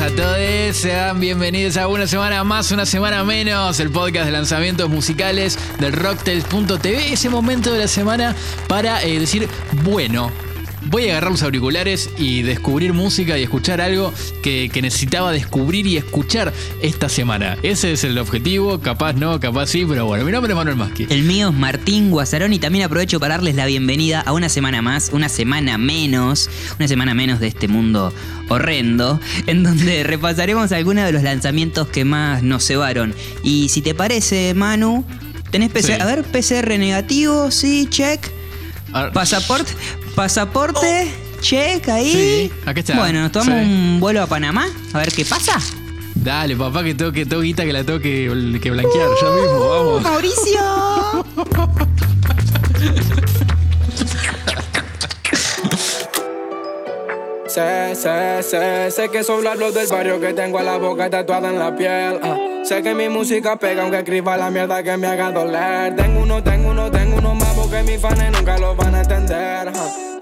a todos. Sean bienvenidos a una semana más, una semana menos, el podcast de lanzamientos musicales del Rocktails.tv. Ese momento de la semana para eh, decir, bueno, voy a agarrar los auriculares y descubrir música y escuchar algo que, que necesitaba descubrir y escuchar esta semana. Ese es el objetivo, capaz no, capaz sí, pero bueno, mi nombre es Manuel Maschi. El mío es Martín Guasarón y también aprovecho para darles la bienvenida a una semana más, una semana menos, una semana menos de este mundo horrendo, en donde repasaremos algunos de los lanzamientos que más nos cebaron. Y si te parece, Manu, tenés PCR, Sí. a ver, PCR negativo, sí, check. Pasaporte, pasaporte, check ahí. Sí, acá está. Bueno, nos tomamos Sí. un vuelo a Panamá, a ver qué pasa. Dale, papá, que tengo que, tengo guita que la tengo que, que blanquear yo mismo, vamos. Mauricio. Sé, sé, sé, sé que son los del barrio que tengo a la boca tatuada en la piel. ah. Sé que mi música pega aunque escriba la mierda que me haga doler. Tengo uno, tengo uno, tengo uno más porque mis fans nunca lo van a entender.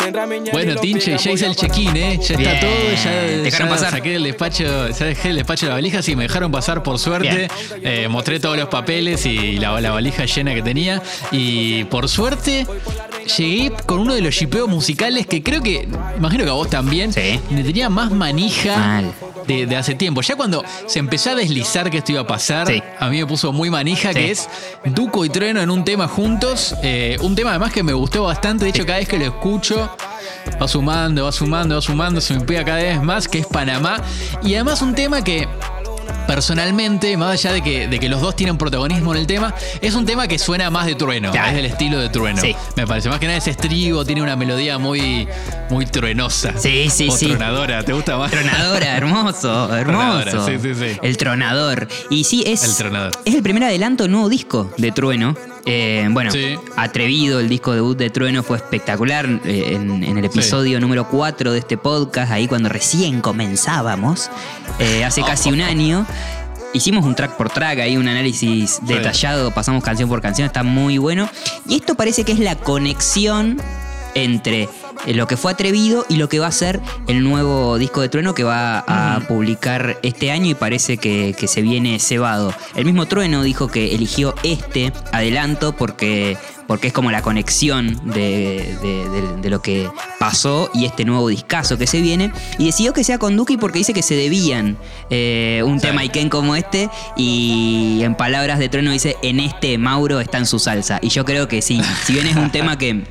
Mientras mi ñeri Bueno, Tinche, ya hice el check-in, ¿eh? Ya Bien. está todo, ya, ¿Te dejaron ya pasar? saqué el despacho, ya dejé el despacho de la valija, sí, me dejaron pasar por suerte. Eh, mostré todos los papeles y la, la valija llena que tenía. Y por suerte llegué con uno de los shipeos musicales que creo que, imagino que a vos también, Sí. me tenía más manija de, de hace tiempo. Ya cuando se empezó a deslizar que esto iba a pasar, Sí. a mí me puso muy manija, Sí. que es Duco y Trueno en un tema juntos. Eh, un tema además que me gustó bastante. De hecho, cada vez que lo escucho, va sumando, va sumando, va sumando, se me pega cada vez más, que es Panamá. Y además un tema que. Personalmente, más allá de que, de que los dos tienen protagonismo en el tema, es un tema que suena más de trueno, Claro. es del estilo de trueno. Sí. Me parece, más que nada ese estribo, tiene una melodía muy, muy truenosa. Sí, sí, o sí. tronadora, ¿te gusta más? Tronadora, hermoso, hermoso. Tronadora, sí, sí, sí. El tronador. Y sí, es. El tronador. Es el primer adelanto nuevo disco de Trueno. Eh, bueno, Sí. atrevido, el disco debut de Trueno fue espectacular eh, en, en el episodio número 4 de este podcast, ahí cuando recién comenzábamos, eh, hace casi un año. Hicimos un track por track, ahí un análisis detallado, pasamos canción por canción, está muy bueno. Y esto parece que es la conexión entre lo que fue atrevido y lo que va a ser el nuevo disco de Trueno que va a publicar este año y parece que, que se viene cebado. El mismo Trueno dijo que eligió este adelanto porque, porque es como la conexión de, de- de- de lo que pasó y este nuevo discazo que se viene. Y decidió que sea con Duki porque dice que se debían eh, un Sí. tema Iken como este y en palabras de Trueno dice, en este Mauro está en su salsa. Y yo creo que sí, si bien es un tema que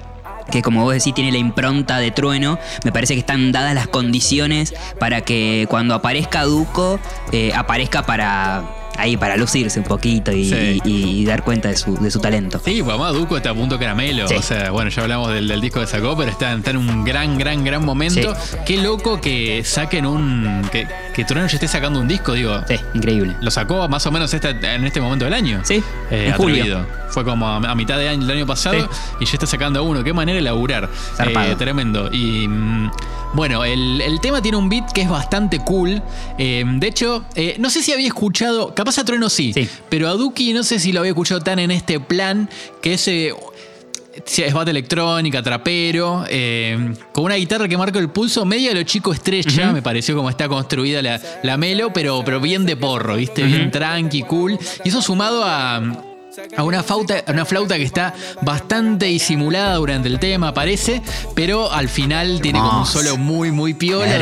que como vos decís tiene la impronta de trueno, me parece que están dadas las condiciones para que cuando aparezca Duco, eh, aparezca para ahí para lucirse un poquito y, Sí. y- y dar cuenta de su, de su talento. Sí, pues además Duco está a punto caramelo. Sí. O sea, bueno, ya hablamos del, del disco que sacó, pero está, está en un gran, gran, gran momento. Qué loco que saquen un. que, que Trueno ya esté sacando un disco, digo. Sí, increíble. Lo sacó más o menos esta- en este momento del año. Sí, Eh, en julio. Fue como a, a mitad de año, del año pasado y ya está sacando uno. Qué manera de laburar. Eh, tremendo. Y mm, bueno, el, el tema tiene un beat que es bastante cool. Eh, de hecho, eh, no sé si había escuchado, capaz a Trueno sí, Sí. pero a Duki no sé si lo había escuchado tan en este plan que ese. Sí, es bata electrónica, trapero, eh, con una guitarra que marca el pulso, medio de lo chico estrecha, me pareció como está construida la, la melo, pero, pero bien de porro, ¿viste? Bien tranqui, cool. Y eso sumado a, a una, flauta, a una flauta que está bastante disimulada durante el tema, parece, pero al final tiene como un solo muy, muy piola,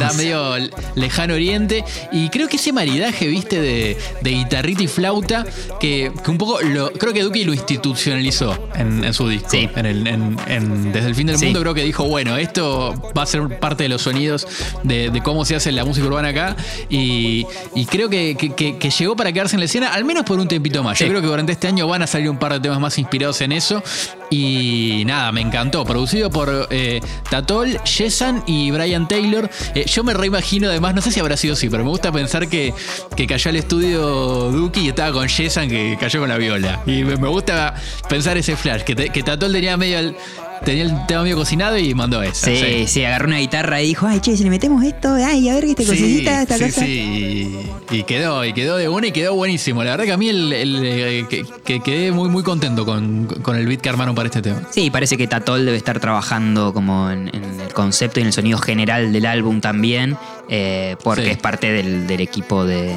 da medio lejano oriente. Y creo que ese maridaje, viste, de, de guitarrita y flauta, que, que un poco lo, creo que Duki lo institucionalizó en, en su disco. Sí. En el- en- en- desde el fin del Sí. mundo creo que dijo, bueno, esto va a ser parte de los sonidos de, de cómo se hace la música urbana acá. Y, y creo que, que- que- que llegó para quedarse en la escena, al menos por un tempito más. Yo Sí. creo que durante este año van a salir un par de temas más inspirados en eso. Y nada, me encantó. Producido por eh, Tatol, Jessan y Brian Taylor. Eh, yo me reimagino, además, no sé si habrá sido así, pero me gusta pensar que, que cayó al estudio Duki y estaba con Jessan que cayó con la viola. Y me, me gusta pensar ese flash, que, te- que Tatol tenía medio el- tenía el tema medio cocinado y mandó eso. Sí, sí, agarró una guitarra y dijo, ay, che, si le metemos esto, ay, a ver qué te cosita, esta sí, cosa. Sí, y quedó, y quedó de una y quedó buenísimo. La verdad que a mí el, el, eh, que, que quedé muy, muy contento con, con, el beat que armaron para este tema. Sí, parece que Tatol debe estar trabajando como en, en el concepto y en el sonido general del álbum también, eh, porque Sí. es parte del, del equipo de,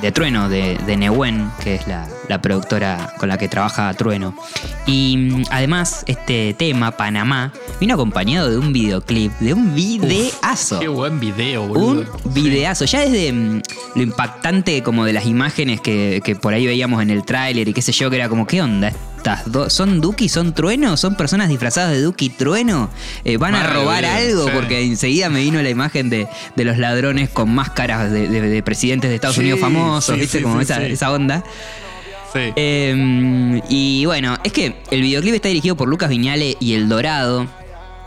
de Trueno, de, de que es la, la productora con la que trabaja Trueno. Y mm, además, este tema, Panamá, vino acompañado de un videoclip, de un videazo. Qué buen video, boludo. Un videazo. Ya desde mm, lo impactante como de las imágenes que, que por ahí veíamos en el tráiler y qué sé yo, que era como, ¿qué onda? Estas dos- ¿Son Duki? ¿Son Trueno? ¿Son personas disfrazadas de Duki y Trueno? Eh, ¿Van a robar algo? sí. Porque enseguida me vino la imagen de, de los ladrones con máscaras de, de- de presidentes de Estados Sí, Unidos famosos, sí, ¿viste? como esa, esa onda. Sí. Eh, y bueno, es que el videoclip está dirigido por Lucas Viñale y El Dorado,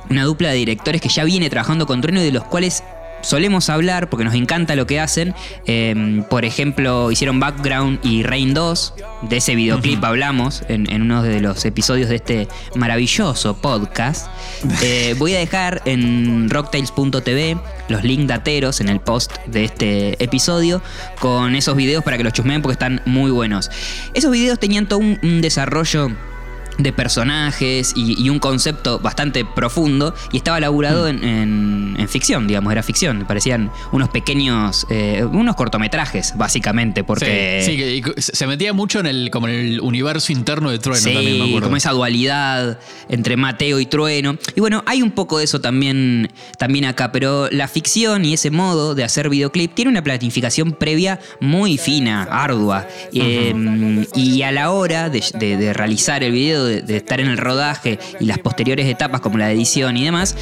una dupla de directores que ya viene trabajando con Trueno y de los cuales solemos hablar porque nos encanta lo que hacen. Eh, por ejemplo, hicieron Background y Rain 2. De ese videoclip hablamos en, en uno de los episodios de este maravilloso podcast. Eh, voy a dejar en rocktails.tv los links dateros en el post de este episodio con esos videos para que los chusmeen porque están muy buenos. Esos videos tenían todo un, un desarrollo de personajes y, y un concepto bastante profundo y estaba laburado en, en- en ficción, digamos, era ficción. Parecían unos pequeños, eh, unos cortometrajes, básicamente, porque... Sí, sí, que- y se metía mucho en el, como en el universo interno de Trueno Sí, también, me acuerdo. como esa dualidad entre Mateo y Trueno. Y bueno, hay un poco de eso también, también acá, pero la ficción y ese modo de hacer videoclip tiene una planificación previa muy fina, ardua. Eh, y a la hora de, de- de realizar el video, de, estar en el rodaje y las posteriores etapas como la edición y demás,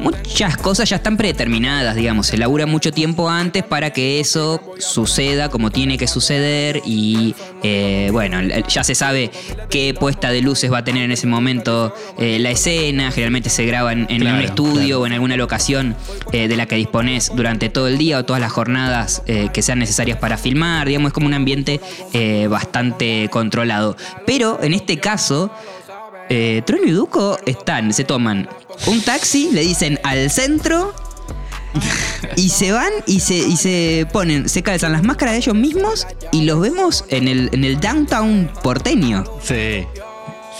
muchas cosas ya están predeterminadas, digamos. Se labura mucho tiempo antes para que eso suceda como tiene que suceder y eh, bueno, ya se sabe qué puesta de luces va a tener en ese momento eh, la escena. Generalmente se graba en, en Claro, un estudio claro. o en alguna locación eh, de la que dispones durante todo el día o todas las jornadas que sean necesarias para filmar. Digamos, es como un ambiente bastante controlado. Pero en este caso, eh, Trueno y Duco están, se toman un taxi, le dicen al centro y se van y se, y se ponen, se calzan las máscaras de ellos mismos y los vemos en el, en el downtown porteño. Sí.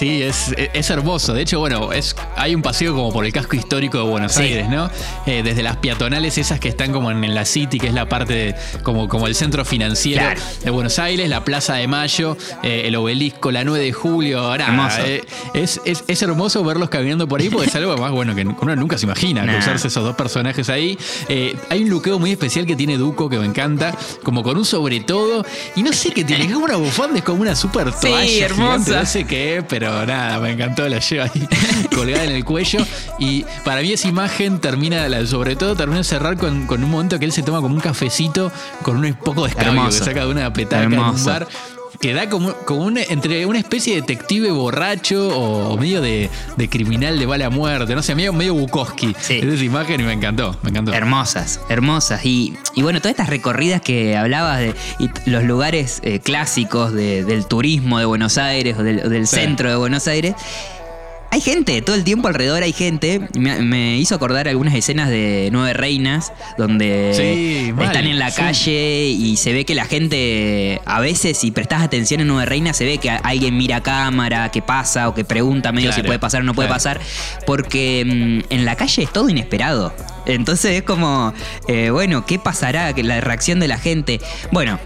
Sí, es, es hermoso. De hecho, bueno, es, hay un paseo como por el casco histórico de Buenos Sí. Aires, ¿no? Eh, desde las peatonales esas que están como en, en la City, que es la parte de- como, como el centro financiero Claro. de Buenos Aires, la Plaza de Mayo, eh, el obelisco, la 9 de julio. nada, eh, es, es- es hermoso verlos caminando por ahí porque es algo más bueno que uno nunca se imagina, Nah. cruzarse esos dos personajes ahí. Eh, hay un luqueo muy especial que tiene Duco que me encanta, como con un sobre todo. Y no sé qué tiene, es como una bufanda, es como una super Sí, toalla hermosa. gigante, no sé qué es, pero nada, me encantó, la lleva ahí colgada en el cuello. Y para mí esa imagen termina, sobre todo termina de cerrar con, con un momento que él se toma como un cafecito con un poco de escabio Hermoso. que saca de una petaca en un bar. Que da como, como entre una especie de detective borracho o medio de, de criminal de bala muerte, no sé, medio, medio Bukowski. Sí. Es esa imagen y me encantó, me encantó. Hermosas, hermosas. Y, y bueno, todas estas recorridas que hablabas de y los lugares eh, clásicos de- del turismo de Buenos Aires o del, o del Sí. centro de Buenos Aires. Hay gente, todo el tiempo alrededor hay gente. Me, me hizo acordar algunas escenas de Nueve Reinas, donde Sí, mal, están en la sí. calle y se ve que la gente, a veces, si prestas atención en Nueve Reinas, se ve que alguien mira a cámara, que pasa o que pregunta medio si puede pasar o no puede claro. pasar, porque mm, en la calle es todo inesperado. Entonces es como, eh, bueno, ¿qué pasará? La reacción de la gente. Bueno,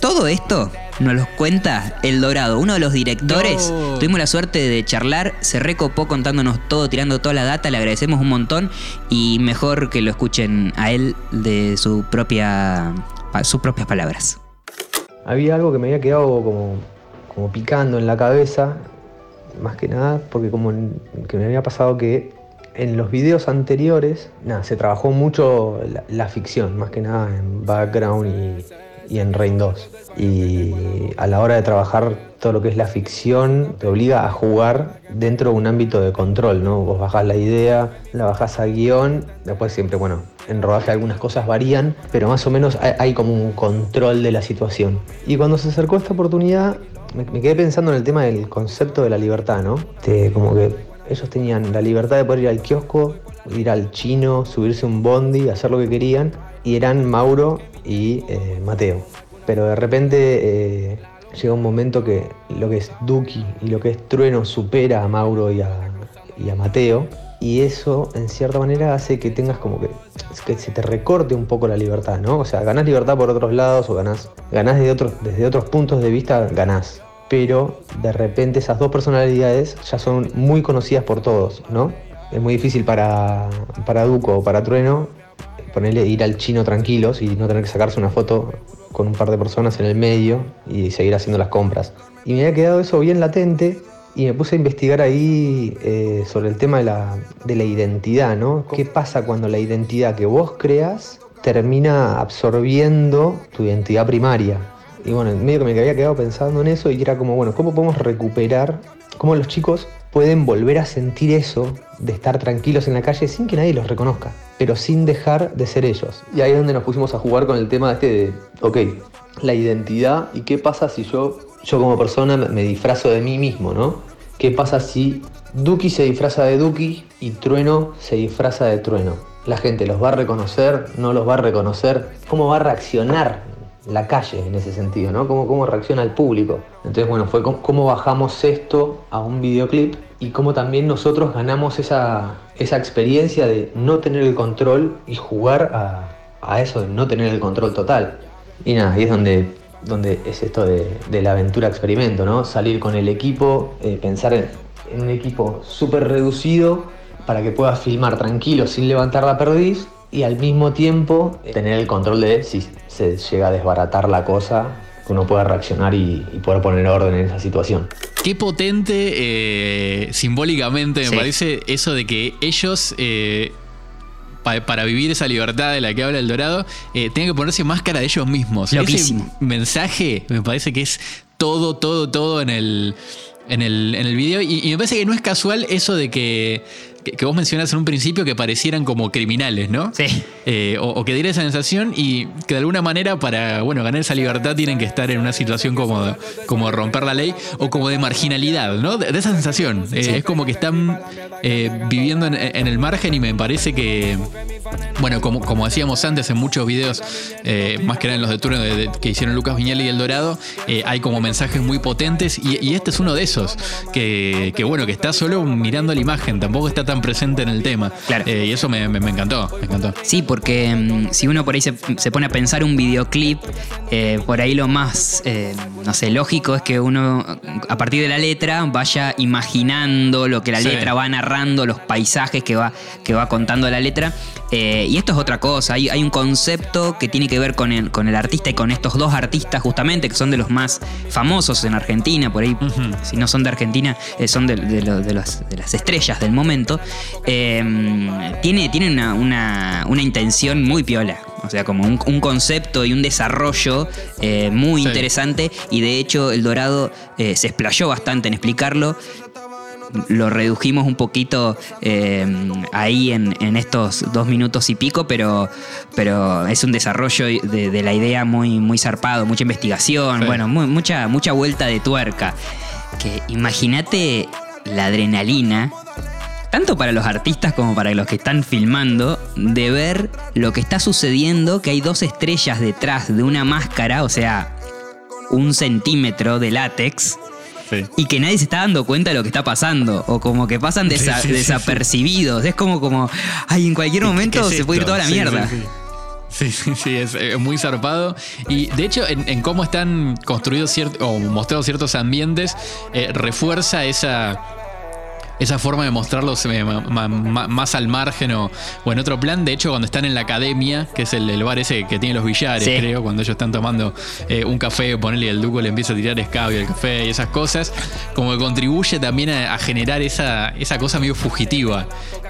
todo esto nos lo cuenta El Dorado, uno de los directores. No. Tuvimos la suerte de charlar, se recopó contándonos todo, tirando toda la data, le agradecemos un montón y mejor que lo escuchen a él de su propia, pa- sus propias palabras. Había algo que me había quedado como, como picando en la cabeza, más que nada, porque como en- que me había pasado que en los videos anteriores, nada, se trabajó mucho la, la ficción, más que nada en Background y, y en Rain 2. Y a la hora de trabajar todo lo que es la ficción, te obliga a jugar dentro de un ámbito de control, ¿no? Vos bajás la idea, la bajás al guion, después siempre, bueno, en rodaje algunas cosas varían, pero más o menos hay, como un control de la situación. Y cuando se acercó esta oportunidad, me, quedé pensando en el tema del concepto de la libertad, ¿no? Como que ellos tenían la libertad de poder ir al kiosco, ir al chino, subirse un bondi, hacer lo que querían, y eran Mauro y eh, Mateo. Pero de repente eh, llega un momento que lo que es Duki y lo que es Trueno supera a Mauro y a, y a Mateo, y eso en cierta manera hace que tengas como que, se te recorte un poco la libertad, ¿no? O sea, ganás libertad por otros lados o ganás, ganás de otros, desde otros puntos de vista, ganás. Pero de repente esas dos personalidades ya son muy conocidas por todos, ¿no? Es muy difícil para, para Duco o para Trueno ponerle ir al chino tranquilos y no tener que sacarse una foto con un par de personas en el medio y seguir haciendo las compras. Y me había quedado eso bien latente y me puse a investigar ahí eh, sobre el tema de la, de la identidad, ¿no? ¿Qué pasa cuando la identidad que vos creas termina absorbiendo tu identidad primaria? Y bueno, medio que me había quedado pensando en eso y era como, bueno, ¿cómo podemos recuperar, cómo los chicos pueden volver a sentir eso de estar tranquilos en la calle sin que nadie los reconozca, pero sin dejar de ser ellos? Y ahí es donde nos pusimos a jugar con el tema de este de, ok, la identidad y qué pasa si yo, yo como persona me disfrazo de mí mismo, ¿no? ¿Qué pasa si Duki se disfraza de Duki y Trueno se disfraza de Trueno? La gente los va a reconocer, no los va a reconocer, cómo va a reaccionar la calle en ese sentido, ¿no? Cómo, cómo reacciona el público. Entonces, bueno, fue cómo, bajamos esto a un videoclip y cómo también nosotros ganamos esa, esa experiencia de no tener el control y jugar a, a eso de no tener el control total. Y nada, ahí es donde donde es esto de, la aventura experimento, ¿no? Salir con el equipo, eh, pensar en, un equipo súper reducido para que puedas filmar tranquilo sin levantar la perdiz y al mismo tiempo eh, tener el control de si se llega a desbaratar la cosa, que uno pueda reaccionar y, poder poner orden en esa situación. Qué potente eh, simbólicamente me parece eso de que ellos para vivir esa libertad de la que habla el Dorado, eh, tienen que ponerse máscara de ellos mismos. Ese mensaje me parece que es todo, todo, todo en el, en el, en el video. Y, y, me parece que no es casual eso de que que, vos mencionás en un principio que parecieran como criminales, ¿no? Sí. Eh, o, que diera esa sensación y que de alguna manera para, bueno, ganar esa libertad tienen que estar en una situación como, como romper la ley o como de marginalidad, ¿no? De, esa sensación. Eh, es como que están eh, viviendo en, el margen y me parece que, bueno, como, como decíamos antes en muchos videos, más que nada en los de turno que hicieron Lucas Viñal y El Dorado, hay como mensajes muy potentes y, este es uno de esos, que, que, bueno, que está solo mirando la imagen, tampoco está tan presente en el tema. Claro. Eh, y eso me, encantó, me encantó. Sí, porque mm, si uno por ahí se, pone a pensar un videoclip, eh, por ahí lo más, eh, no sé, lógico es que uno, a partir de la letra, vaya imaginando lo que la letra va narrando, los paisajes que va, que va contando la letra. y esto es otra cosa, hay, hay, un concepto que tiene que ver con el, con el artista y con estos dos artistas justamente, que son de los más famosos en Argentina, por ahí, si no son de Argentina, son de, de, de las estrellas del momento. Em, tiene, tiene una, intención muy piola. O sea, como un, concepto y un desarrollo eh, muy interesante. Y de hecho, El Dorado eh, se explayó bastante en explicarlo lo redujimos un poquito em, ahí en, estos dos minutos y pico, pero, pero es un desarrollo de, la idea muy, muy zarpado, mucha investigación, bueno, mucha, mucha vuelta de tuerca. Que imagínate la adrenalina tanto para los artistas como para los que están filmando, de ver lo que está sucediendo, que hay dos estrellas detrás de una máscara, o sea, un centímetro de látex. Y que nadie se está dando cuenta de lo que está pasando. O como que pasan desapercibidos. Es como, como, ay, en cualquier momento se puede ir toda la mierda. Sí, sí, sí, es muy zarpado. Y de hecho, en, cómo están construidos ciertos o mostrados ciertos ambientes, eh, refuerza esa esa forma de mostrarlos eh, más al margen o, en otro plan. De hecho, cuando están en la academia, que es el, bar ese que tiene los billares, creo, cuando ellos están tomando eh, un café, ponerle el duco le empieza a tirar escabio al café y esas cosas, como que contribuye también a, generar esa, esa cosa medio fugitiva.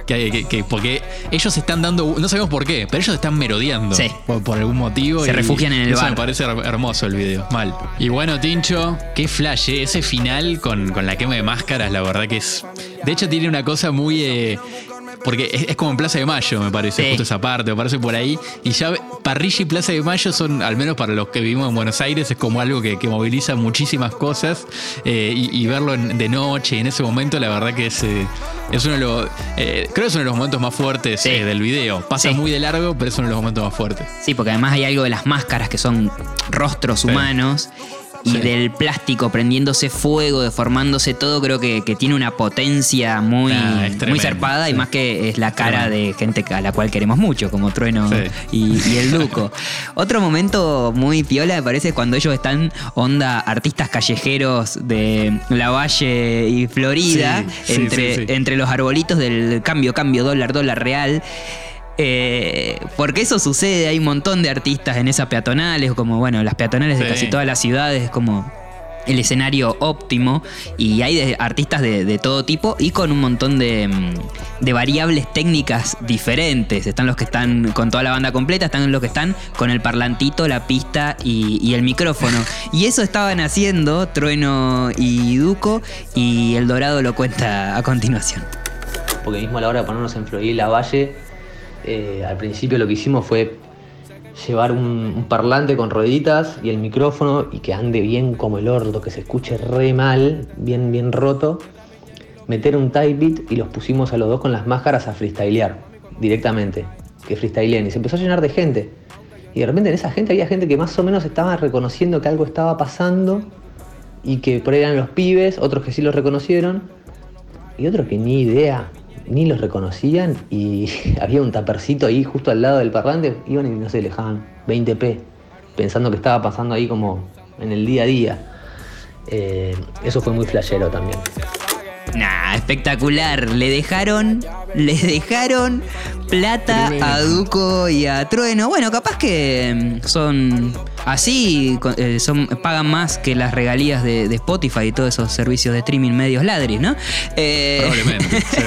Que, porque ellos están dando, no sabemos por qué, pero ellos están merodeando por, algún motivo. Se refugian en el eso bar. me parece hermoso el video, mal. Y bueno, Tincho, qué flash, eh, ese final con, con la quema de máscaras, la verdad que es de hecho, tiene una cosa muy. Eh, porque es, es como en Plaza de Mayo, me parece, Sí. justo esa parte, me parece por ahí. Y ya Parrilla y Plaza de Mayo son, al menos para los que vivimos en Buenos Aires, es como algo que, que moviliza muchísimas cosas. eh, y, y verlo en- de noche, en ese momento, la verdad que es, eh, es uno de los. eh, creo que es uno de los momentos más fuertes Sí. eh, del video. Pasa Sí. muy de largo, pero es uno de los momentos más fuertes. Sí, porque además hay algo de las máscaras que son rostros humanos y Sí. del plástico prendiéndose fuego, deformándose todo, creo que, que tiene una potencia muy, Ah, muy zarpada y más que es la cara de gente a la cual queremos mucho, como Trueno Sí. y, y el Duco. Otro momento muy piola me parece cuando ellos están onda artistas callejeros de La Valle y Florida, entre, entre los arbolitos del cambio, cambio, dólar, dólar real. Eh, porque eso sucede, hay un montón de artistas en esas peatonales, como bueno, las peatonales de casi todas las ciudades, es como el escenario óptimo y hay de- artistas de, de todo tipo y con un montón de, mm, de variables técnicas diferentes. Están los que están con toda la banda completa, están los que están con el parlantito, la pista y, y el micrófono. Y eso estaban haciendo Trueno y Duco y El Dorado lo cuenta a continuación. porque mismo a la hora de ponernos en Florida y la Valle, eh, al principio lo que hicimos fue llevar un, parlante con rueditas y el micrófono y que ande bien como el orto, que se escuche re mal, bien, bien roto, meter un type beat y los pusimos a los dos con las máscaras a freestylear directamente, que freestyleen y se empezó a llenar de gente. Y de repente en esa gente había gente que más o menos estaba reconociendo que algo estaba pasando y que por ahí eran los pibes, otros que sí los reconocieron y otros que ni idea, ni los reconocían y había un tapercito ahí justo al lado del parlante, iban y no sé, le dejaban 20p, pensando que estaba pasando ahí como en el día a día. Eh, eso fue muy flashero también. Nah, espectacular. Le dejaron, le dejaron plata a Duco y a Trueno. Bueno, capaz que mm, son así, eh, son, pagan más que las regalías de, de Spotify y todos esos servicios de streaming medios ladris, ¿no? Eh, Probablemente, sí.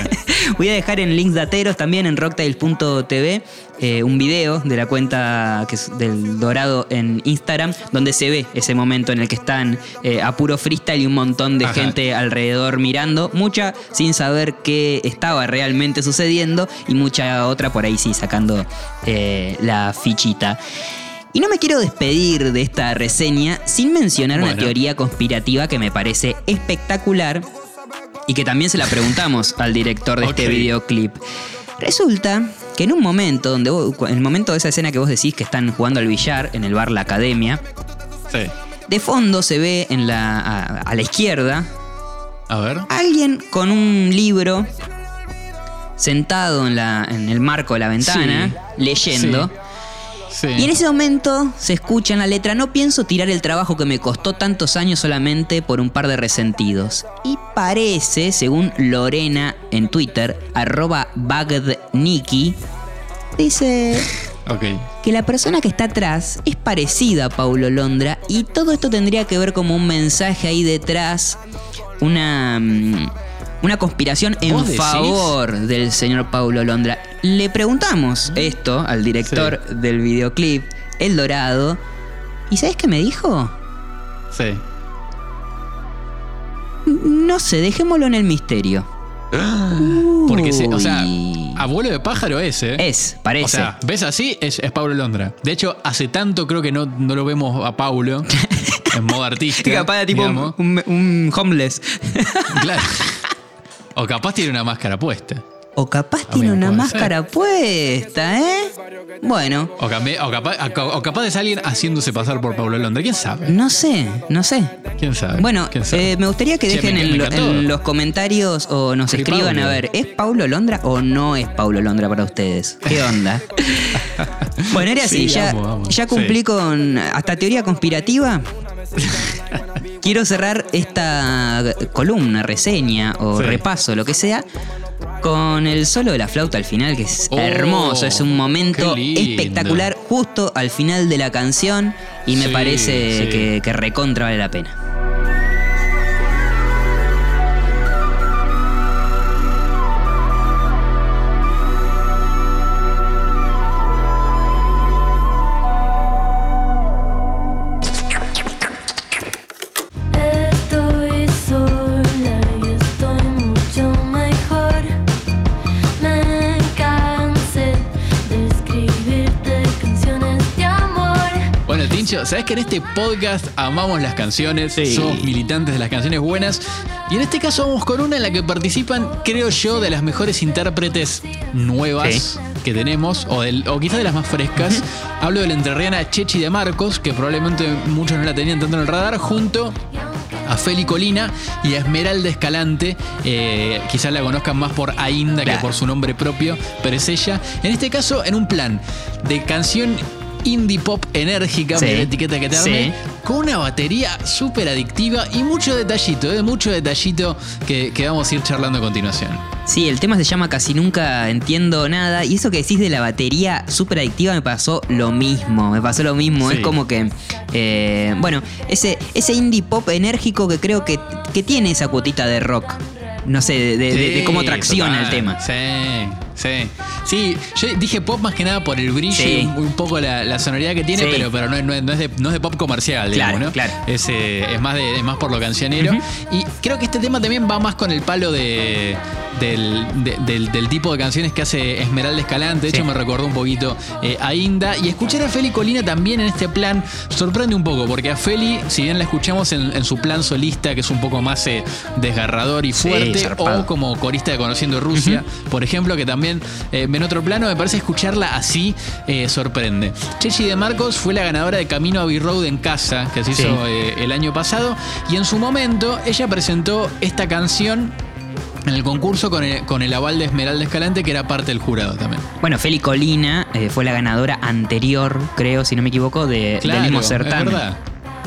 Voy a dejar en links dateros también en rocktail.tv eh, un video de la cuenta que es del Dorado en Instagram, donde se ve ese momento en el que están eh, a puro freestyle y un montón de Ajá. gente alrededor mirando, mucha sin saber qué estaba realmente sucediendo y mucha otra por ahí sí sacando eh, la fichita. Y no me quiero despedir de esta reseña sin mencionar una teoría conspirativa que me parece espectacular y que también se la preguntamos al director de este videoclip. Resulta que en un momento donde vos- en el momento de esa escena que vos decís que están jugando al billar en el bar La Academia, Sí. de fondo se ve en la, a, a la izquierda A ver. alguien con un libro sentado en, la, en el marco de la ventana leyendo. Sí. Y en ese momento se escucha en la letra, no pienso tirar el trabajo que me costó tantos años solamente por un par de resentidos. Y parece, según Lorena en Twitter, arroba bagdniki, dice Ok. que la persona que está atrás es parecida a Paulo Londra y todo esto tendría que ver como un mensaje ahí detrás, una, mm, una conspiración en favor del señor Paulo Londra. Le preguntamos esto al director del videoclip, El Dorado, y ¿sabes qué me dijo? Sí. No sé, dejémoslo en el misterio. Porque, se- o sea, abuelo de pájaro es, ¿eh? Es, parece. O sea, ves así, es, es Paulo Londra. De hecho, hace tanto creo que no, no lo vemos a Paulo en modo artista. capaz de tipo un homeless. Claro. O capaz tiene una máscara puesta. O capaz tiene una máscara puesta, ¿eh? Bueno, O, o capaz, o capaz es alguien haciéndose pasar por Paulo Londra. ¿Quién sabe? no sé, no sé. ¿Quién sabe? Bueno, ¿Quién sabe? eh, me gustaría que dejen me- en, me los comentarios o nos escriban Paulo. a ver, ¿es Paulo Londra o no es Paulo Londra para ustedes? ¿Qué onda? bueno, era así, Sí, ya, ya cumplí Sí. con hasta teoría conspirativa. Quiero cerrar esta columna, reseña o Sí. repaso, lo que sea, con el solo de la flauta al final, que es Oh, hermoso, es un momento espectacular justo al final de la canción y me Sí, parece sí. que, que recontra vale la pena. Sabes que en este podcast amamos las canciones, somos militantes de las canciones buenas. Y en este caso vamos con una en la que participan, creo yo, de las mejores intérpretes nuevas que tenemos, o, o quizás de las más frescas. Hablo de la entrerriana Chechi de Marcos, que probablemente muchos no la tenían tanto en el radar, junto a Feli Colina y a Esmeralda Escalante. Eh, quizás la conozcan más por Ainda que por su nombre propio, pero es ella. En este caso, en un plan de canción indie pop enérgica, la etiqueta que te armé, con una batería súper adictiva y mucho detallito, ¿eh? mucho detallito que, vamos a ir charlando a continuación. Sí, el tema se llama Casi Nunca Entiendo Nada. Y eso que decís de la batería súper adictiva me pasó lo mismo. Me pasó lo mismo. Es como que. Eh, bueno, ese, ese indie pop enérgico que creo que, que tiene esa cuotita de rock. No sé, de, cómo tracciona el tema. Sí. Sí, sí, yo dije pop más que nada por el brillo y un, poco la, sonoridad que tiene, pero, pero no, es, de, no, es, de, pop comercial, digamos, ¿no? Claro. Es, eh, es, más de, es más por lo cancionero. Y creo que este tema también va más con el palo de, del, tipo de canciones que hace Esmeralda Escalante. De hecho, me recordó un poquito eh, a Inda. Y escuchar a Feli Colina también en este plan sorprende un poco, porque a Feli, si bien la escuchamos en, su plan solista, que es un poco más eh, desgarrador y fuerte, o como corista de Conociendo Rusia, por ejemplo, que también eh, en otro plano, me parece escucharla así sorprende. Chechi de Marcos fue la ganadora de Camino a B-Road en casa, que se hizo el año pasado, y en su momento ella presentó esta canción en el concurso con el, aval de Esmeralda Escalante, que era parte del jurado también. Bueno, Feli Colina eh, fue la ganadora anterior, creo, si no me equivoco, de, del mismo certamen.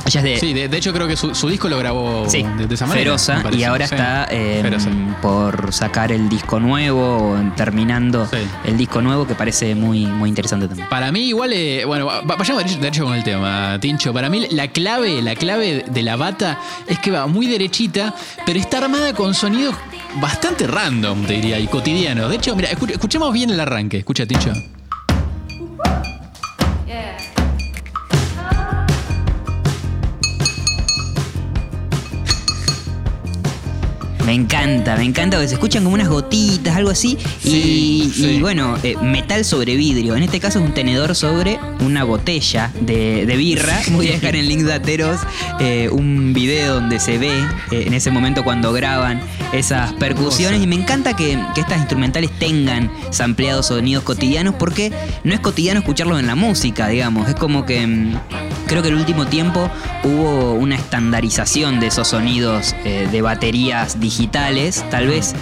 Sí, de, hecho creo que su, disco lo grabó de, esa manera. Feroza, y ahora está em, por sacar el disco nuevo, terminando el disco nuevo, que parece muy, muy interesante también. Para mí, igual, eh, bueno, vayamos derecho, con el tema, Tincho. Para mí, la clave, la clave de la bata es que va muy derechita, pero está armada con sonidos bastante random, te diría, y cotidianos. De hecho, mira, escuchemos bien el arranque. Escucha, Tincho. Me encanta, me encanta que se escuchan como unas gotitas, algo así. y, bueno, eh, metal sobre vidrio. En este caso es un tenedor sobre una botella de, birra. Voy a dejar en link de Ateros eh, un video donde se ve eh, en ese momento cuando graban esas percusiones. Y me encanta que, que estas instrumentales tengan sampleados sonidos cotidianos porque no es cotidiano escucharlos en la música, digamos. Es como que mm, creo que en el último tiempo hubo una estandarización de esos sonidos de baterías digitales tal vez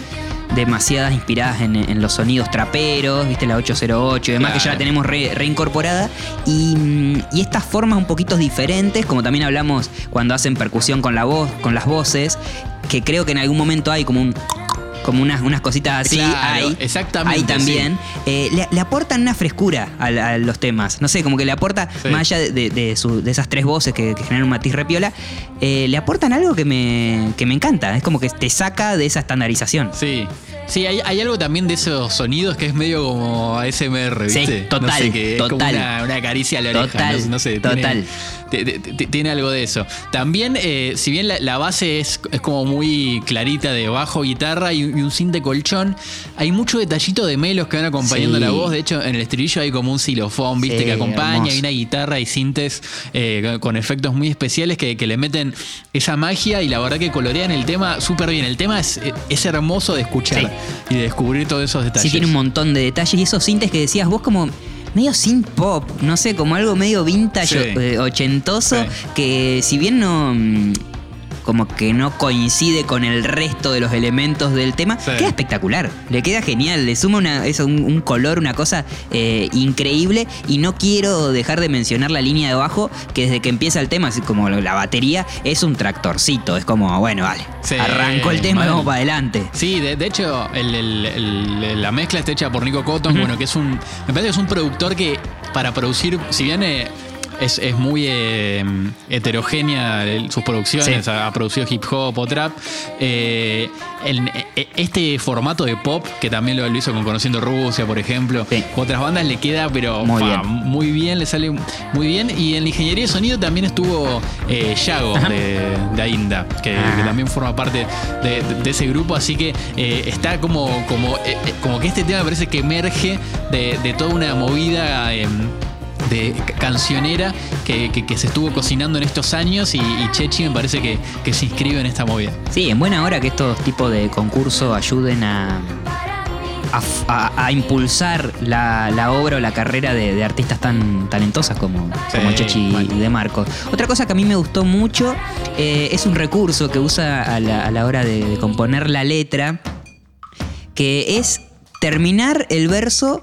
demasiadas inspiradas en, los sonidos traperos, viste la 808 y demás, que ya la tenemos reincorporada. Y, estas formas un poquito diferentes, como también hablamos cuando hacen percusión con la voz, con las voces, que creo que en algún momento hay como un como unas, unas cositas así. hay, exactamente. también. Eh, le, aportan una frescura a, los temas. No sé, como que le aporta, más allá de, esas tres voces que, generan un matiz repiola, eh, le aportan algo que me, que me encanta. Es como que te saca de esa estandarización. Sí. Sí, hay, algo también de esos sonidos que es medio como ASMR, ¿viste? Sí, total. que total. Es como una, caricia a la oreja. Total, no, sé, total. Tiene, algo de eso. También, eh, si bien la, base es, es, como muy clarita de bajo, guitarra y, un cinte colchón, hay mucho detallito de melos que van acompañando la voz. De hecho, en el estribillo hay como un xilofón, ¿viste? que acompaña, hay una guitarra y sintes eh, con efectos muy especiales que, le meten esa magia y la verdad que colorean el tema súper bien. El tema es, es hermoso de escuchar y de descubrir todos esos detalles. Sí, tiene un montón de detalles y esos sintes que decías vos como medio sin pop, no sé, como algo medio vintage, eh, ochentoso, que si bien no mm, como que no coincide con el resto de los elementos del tema, queda espectacular, le queda genial, le suma una, eso, un, color, una cosa eh, increíble y no quiero dejar de mencionar la línea de abajo, que desde que empieza el tema, así como la batería, es un tractorcito, es como, bueno, vale, arrancó el tema, vamos para adelante. Sí, de, hecho, la mezcla está hecha por Nico Cotton, bueno, que es un, me parece que es un productor que para producir, si bien... Eh, es, muy eh, heterogénea sus producciones, ha, producido hip hop o trap. Eh, eh, este formato de pop, que también lo, hizo con Conociendo Rusia, por ejemplo, otras bandas le queda, pero muy, bien. le sale muy bien. Y en la ingeniería de sonido también estuvo Yago de, de, Ainda, que, ah. también forma parte de, ese grupo, así que está como, como, como que este tema parece que emerge de, toda una movida de cancionera que, que- que se estuvo cocinando en estos años y, y Chechi me parece que, que se inscribe en esta movida. Sí, en buena hora que estos tipos de concursos ayuden a, a, impulsar la, la obra o la carrera de, de artistas tan talentosas como, Sí, como Chechi y De Marco. Otra cosa que a mí me gustó mucho eh, es un recurso que usa a la, a la hora de, de componer la letra, que es terminar el verso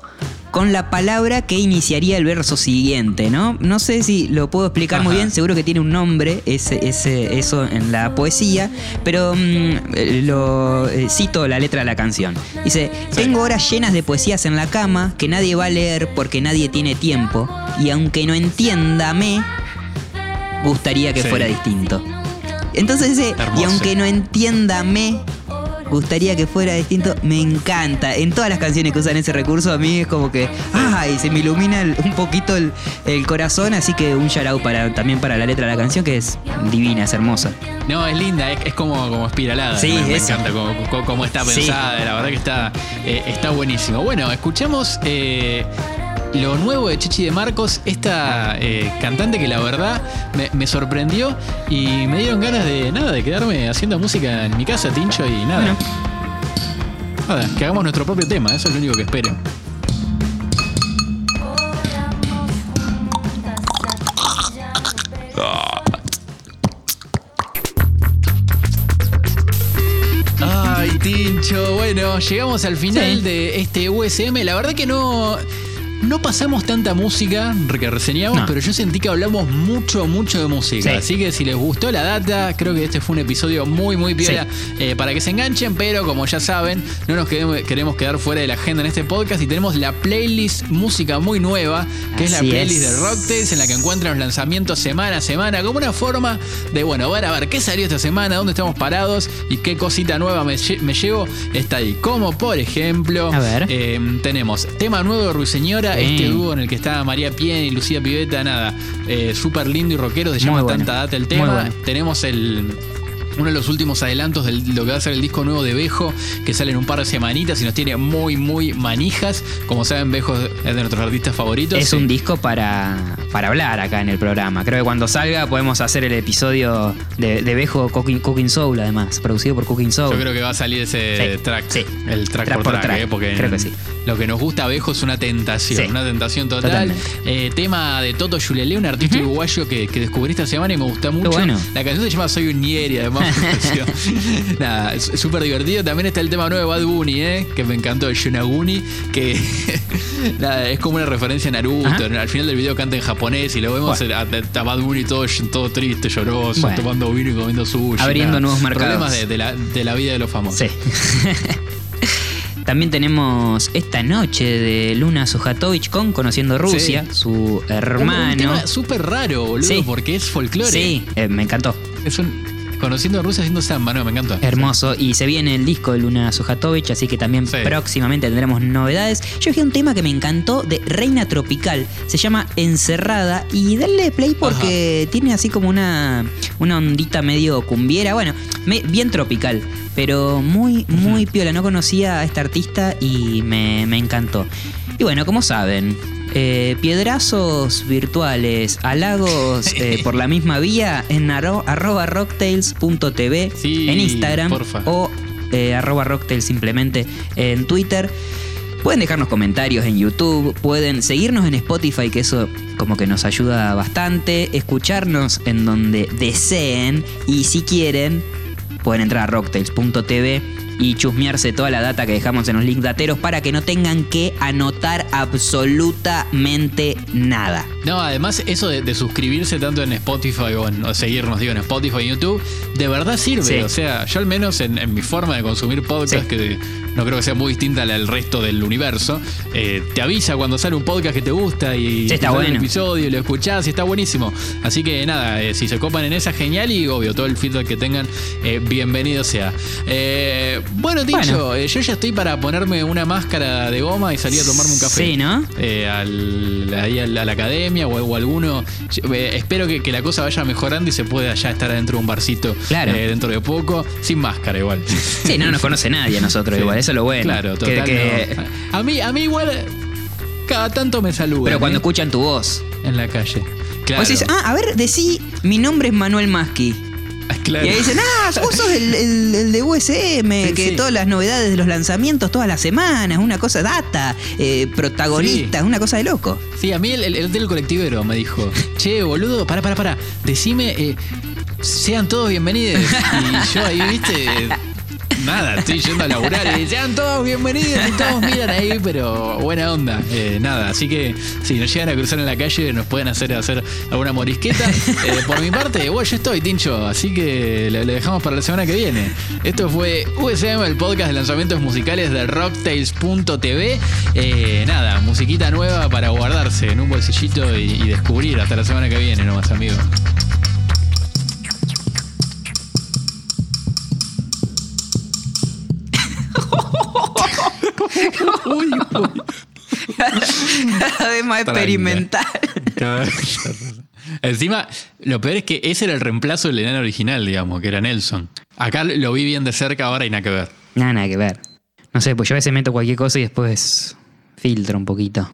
con la palabra que iniciaría el verso siguiente, ¿no? No sé si lo puedo explicar muy bien, seguro que tiene un nombre ese, ese, eso en la poesía, pero mm, eh, lo eh, cito la letra de la canción. Dice, tengo horas llenas de poesías en la cama que nadie va a leer porque nadie tiene tiempo, y aunque no entiéndame, gustaría que Sí. fuera distinto. Entonces ese, y aunque no entiéndame, gustaría que fuera distinto, me encanta. En todas las canciones que usan ese recurso, a mí es como que, ay, se me ilumina el- un poquito el, el corazón, así que un shout out para, también para la letra de la canción, que es divina, es hermosa. No, es linda, es, es como, como espiralada. Sí, me, me encanta cómo, está Sí. pensada, la verdad que está, eh, está buenísimo. Bueno, escuchamos eh, lo nuevo de Chichi de Marcos, esta eh, cantante que la verdad me, me sorprendió y me dieron ganas de nada, de quedarme haciendo música en mi casa, Tincho, y nada. Bueno. Nada, que hagamos nuestro propio tema, eso es lo único que espero. Ay, Tincho, bueno, llegamos al final Sí. de este USM. La verdad que no. No pasamos tanta música que reseñamos, No. pero yo sentí que hablamos mucho, mucho de música. Sí. Así que si les gustó la data, creo que este fue un episodio muy, muy piola eh, para que se enganchen. Pero como ya saben, no nos queremos quedar fuera de la agenda en este podcast y tenemos la playlist música muy nueva, que es la playlist es. de Rocktails, en la que encuentran los lanzamientos semana a semana, como una forma de, bueno, ver a ver qué salió esta semana, dónde estamos parados y qué cosita nueva me, lle- me llevo. Está ahí. Como por ejemplo, A ver. eh, tenemos tema nuevo de Ruiseñora, Sí. este dúo en el que está María Pien y Lucía Piveta, nada, eh, súper lindo y rockero, se llama bueno. Tanta Data el tema. bueno. Tenemos el uno de los últimos adelantos de lo que va a ser el disco nuevo de Bejo, que sale en un par de semanitas y nos tiene muy, muy manijas. Como saben, Bejo es de nuestros artistas favoritos. Es Sí. un disco para, para hablar acá en el programa. Creo que cuando salga podemos hacer el episodio de, de Bejo Cooking, Cooking Soul, además, producido por Cooking Soul. Yo creo que va a salir ese Sí, track, sí. el track, Track por por track, track, ¿eh? porque creo que sí. Lo que nos gusta a Bejo es una tentación, Sí. una tentación total. Eh, tema de Toto Yulele, un artista uruguayo que, que descubrí esta semana y me gusta mucho. bueno. La canción se llama Soy un Nieri, además. Nada, es súper divertido. También está el tema nuevo de Bad Bunny, ¿eh? que me encantó, el Yunaguni, que nada, es como una referencia a Naruto. Ajá. Al final del video canta en japonés y lo vemos Bueno. a, a Bad Bunny todo, todo triste, lloroso, Bueno. tomando vino y comiendo sushi. Abriendo nada. nuevos mercados. Problemas de, de la, de la vida de los famosos. Sí. También tenemos esta noche de Luna Sujatovich con Conociendo Rusia, Sí. su Un- Un hermano. tema súper raro, boludo, Sí. porque es folclore. Sí, eh, me encantó. Es un. Conociendo a Rusia haciendo samba, no, me encanta. Hermoso. Y se viene el disco de Luna Sujatovich, así que también Sí. próximamente tendremos novedades. Yo dejé un tema que me encantó de Reina Tropical. Se llama Encerrada. Y dale play porque tiene así como una, una ondita medio cumbiera. Bueno, me- bien tropical. Pero muy, muy piola. No conocía a esta artista y me, me encantó. Y bueno, como saben. Eh, piedrazos virtuales, halagos eh, por la misma vía en arro- arroba rocktails.tv Sí, en Instagram porfa. o eh, arroba rocktails simplemente en Twitter. Pueden dejarnos comentarios en YouTube, pueden seguirnos en Spotify, que eso como que nos ayuda bastante, escucharnos en donde deseen y si quieren, pueden entrar a rocktails.tv y chusmearse toda la data que dejamos en los links dateros para que no tengan que anotar absolutamente nada. No, además, eso de, de suscribirse tanto en Spotify o, en- o seguirnos, digo, en Spotify y YouTube, de verdad sirve. Sí. O sea, yo al menos en, en mi forma de consumir podcast, Sí. que no creo que sea muy distinta a la del resto del universo, eh, te avisa cuando sale un podcast que te gusta y Sí, está sale el bueno. episodio y lo escuchás y está buenísimo. Así que nada, eh, si se copan en esa, genial y obvio, todo el feedback que tengan, eh, bienvenido sea. Eh, bueno, dicho, Bueno. eh, yo ya estoy para ponerme una máscara de goma y salir a tomarme un café Sí, ¿no? eh, al- ahí a la, a la academia o, o alguno. Eh, espero que, que la cosa vaya mejorando y se pueda ya estar adentro de un barcito Claro. eh, dentro de poco, sin máscara igual. Sí, no nos conoce nadie a nosotros Sí. igual, eso es lo bueno. Claro, total. que- no. A, mí, a mí igual cada tanto me saludan. Pero cuando escuchan tu voz. en la calle. Claro. Ah, a ver, decí, mi nombre es Manuel Maschi. Claro. Y ahí dicen, ah, vos sos el, el- el de USM, Sí, que sí. todas las novedades de los lanzamientos todas las semanas, una cosa data, eh, protagonista, una cosa de loco. Sí, a mí el, el, el del colectivero me dijo, che, boludo, para, para, para, decime, eh, sean todos bienvenidos. Y yo ahí, viste, nada, estoy yendo a laburar y sean todos bienvenidos y todos miran ahí, pero buena onda. Eh, nada, así que si nos llegan a cruzar en la calle nos pueden hacer hacer alguna morisqueta. Eh, por mi parte, bueno, yo estoy, Tincho, así que lo, dejamos para la semana que viene. Esto fue USM, el podcast de lanzamientos musicales de rocktails.tv. Eh, nada, musiquita nueva para guardarse en un bolsillito y, y descubrir hasta la semana que viene nomás, amigos. Cada vez más experimental. Encima, lo peor es que ese era el reemplazo del enano original, digamos, que era Nelson. Acá lo vi bien de cerca ahora y nada que ver. Nada, nada que ver. No sé, pues yo a veces meto cualquier cosa y después filtro un poquito.